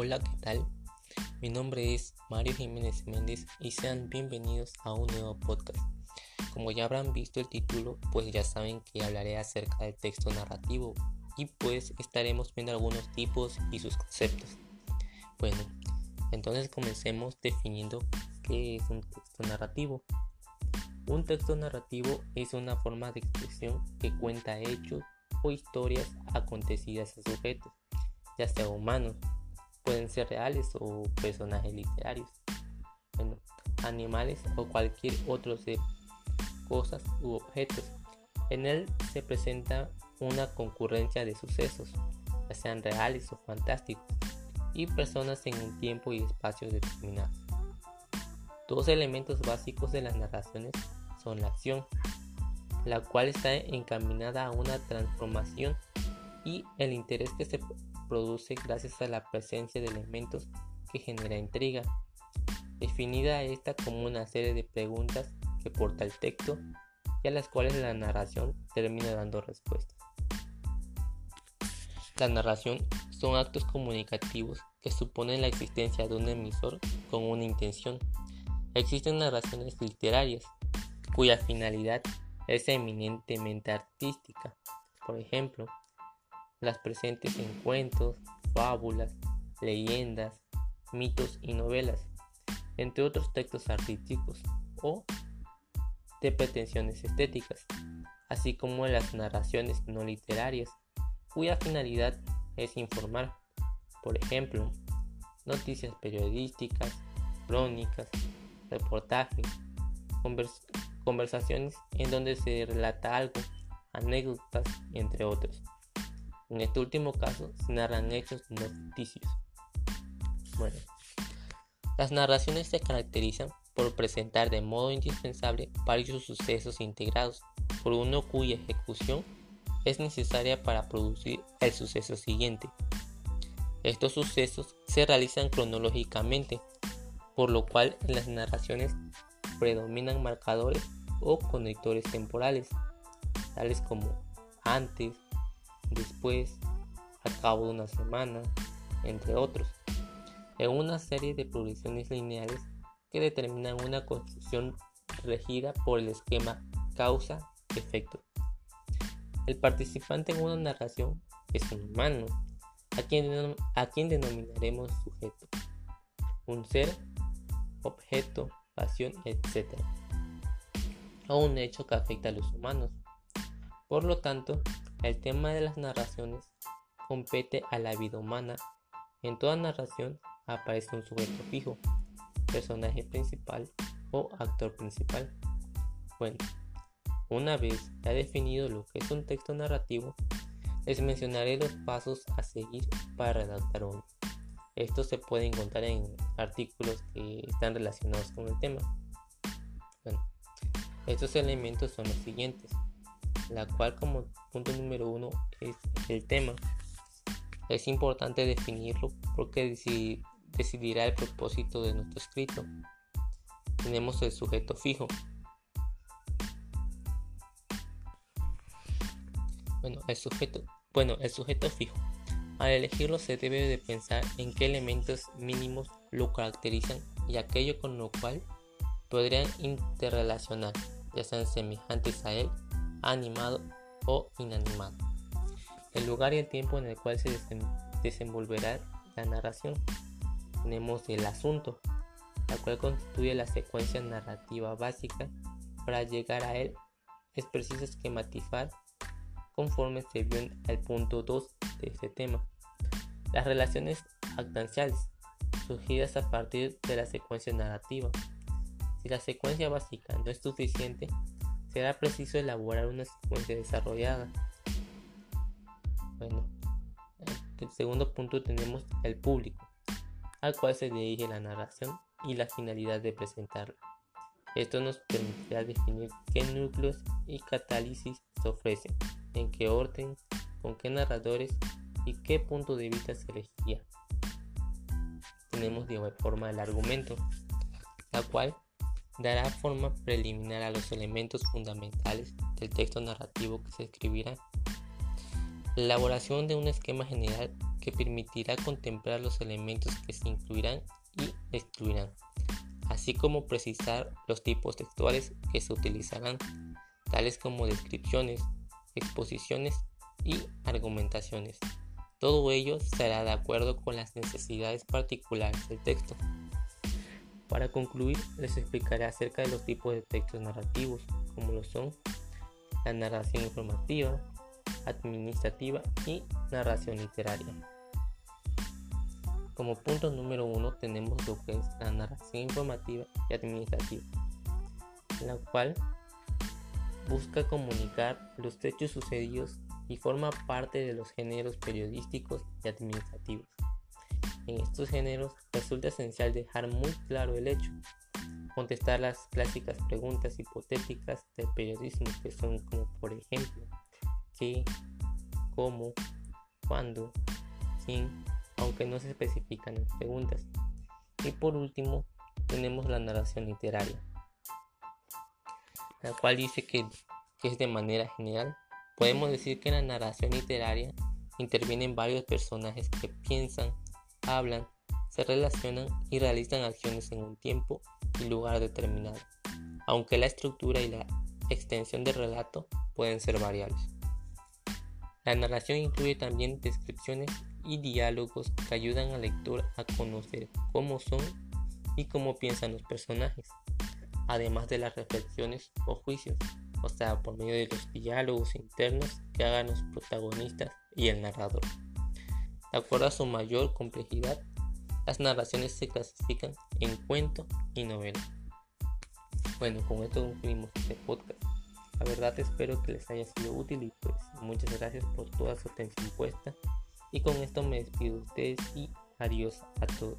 Hola, ¿qué tal? Mi nombre es Mario Jiménez Méndez y sean bienvenidos a un nuevo podcast. Como ya habrán visto el título, pues ya saben que hablaré acerca del texto narrativo y pues estaremos viendo algunos tipos y sus conceptos. Bueno, entonces comencemos definiendo qué es un texto narrativo. Un texto narrativo es una forma de expresión que cuenta hechos o historias acontecidas a sujetos, ya sea humanos, pueden ser reales o personajes literarios, animales o cualquier otro de cosas u objetos. En él se presenta una concurrencia de sucesos, ya sean reales o fantásticos, y personas en un tiempo y espacio determinados. Dos elementos básicos de las narraciones son la acción, la cual está encaminada a una transformación y el interés que se produce gracias a la presencia de elementos que genera intriga, definida esta como una serie de preguntas que porta el texto y a las cuales la narración termina dando respuestas. La narración son actos comunicativos que suponen la existencia de un emisor con una intención. Existen narraciones literarias cuya finalidad es eminentemente artística. Por ejemplo, las presentes en cuentos, fábulas, leyendas, mitos y novelas, entre otros textos artísticos o de pretensiones estéticas, así como las narraciones no literarias, cuya finalidad es informar, por ejemplo, noticias periodísticas, crónicas, reportajes, conversaciones en donde se relata algo, anécdotas, entre otros. En este último caso se narran hechos noticios. Bueno, las narraciones se caracterizan por presentar de modo indispensable varios sucesos integrados por uno cuya ejecución es necesaria para producir el suceso siguiente. Estos sucesos se realizan cronológicamente, por lo cual en las narraciones predominan marcadores o conectores temporales, tales como antes, después, a cabo de una semana, entre otros, en una serie de progresiones lineales que determinan una construcción regida por el esquema causa-efecto. El participante en una narración es un humano, a quien, a quien denominaremos sujeto, un ser, objeto, pasión, etc. O un hecho que afecta a los humanos. Por lo tanto, el tema de las narraciones compete a la vida humana. En toda narración aparece un sujeto fijo, personaje principal o actor principal. Bueno, una vez ya definido lo que es un texto narrativo, les mencionaré los pasos a seguir para redactar uno. Esto se puede encontrar en artículos que están relacionados con el tema. Bueno, estos elementos son los siguientes la cual como punto número uno es el tema. Es importante definirlo porque decidirá el propósito de nuestro escrito. Tenemos el sujeto fijo. Bueno, el sujeto, bueno, el sujeto fijo. Al elegirlo se debe de pensar en qué elementos mínimos lo caracterizan y aquello con lo cual podrían interrelacionar, ya sean semejantes a él animado o inanimado. El lugar y el tiempo en el cual se desenvolverá la narración. Tenemos el asunto, la cual constituye la secuencia narrativa básica. Para llegar a él es preciso esquematizar conforme se vio en el punto 2 de este tema. Las relaciones actanciales, surgidas a partir de la secuencia narrativa. Si la secuencia básica no es suficiente, será preciso elaborar una secuencia desarrollada. Bueno, en el segundo punto tenemos el público, al cual se dirige la narración y la finalidad de presentarla. Esto nos permitirá definir qué núcleos y catálisis se ofrecen, en qué orden, con qué narradores y qué punto de vista se elegía. Tenemos de forma el argumento, la cual dará forma preliminar a los elementos fundamentales del texto narrativo que se escribirá. La elaboración de un esquema general que permitirá contemplar los elementos que se incluirán y excluirán, así como precisar los tipos textuales que se utilizarán, tales como descripciones, exposiciones y argumentaciones. Todo ello será de acuerdo con las necesidades particulares del texto. Para concluir, les explicaré acerca de los tipos de textos narrativos, como lo son la narración informativa, administrativa y narración literaria. Como punto número uno tenemos lo que es la narración informativa y administrativa, la cual busca comunicar los hechos sucedidos y forma parte de los géneros periodísticos y administrativos. En estos géneros resulta esencial dejar muy claro el hecho, contestar las clásicas preguntas hipotéticas del periodismo que son como por ejemplo, ¿qué? ¿Cómo? ¿Cuándo? ¿Quién? Aunque no se especifican las preguntas. Y por último, tenemos la narración literaria, la cual dice que, que es de manera general Podemos decir que en la narración literaria intervienen varios personajes que piensan, hablan, se relacionan y realizan acciones en un tiempo y lugar determinado, aunque la estructura y la extensión del relato pueden ser variables. La narración incluye también descripciones y diálogos que ayudan al lector a conocer cómo son y cómo piensan los personajes, además de las reflexiones o juicios o sea, por medio de los diálogos internos que hagan los protagonistas y el narrador. Acuerdo a su mayor complejidad, las narraciones se clasifican en cuento y novela. Bueno, con esto concluimos este podcast. La verdad espero que les haya sido útil y pues muchas gracias por toda su atención puesta. Y con esto me despido de ustedes y adiós a todos.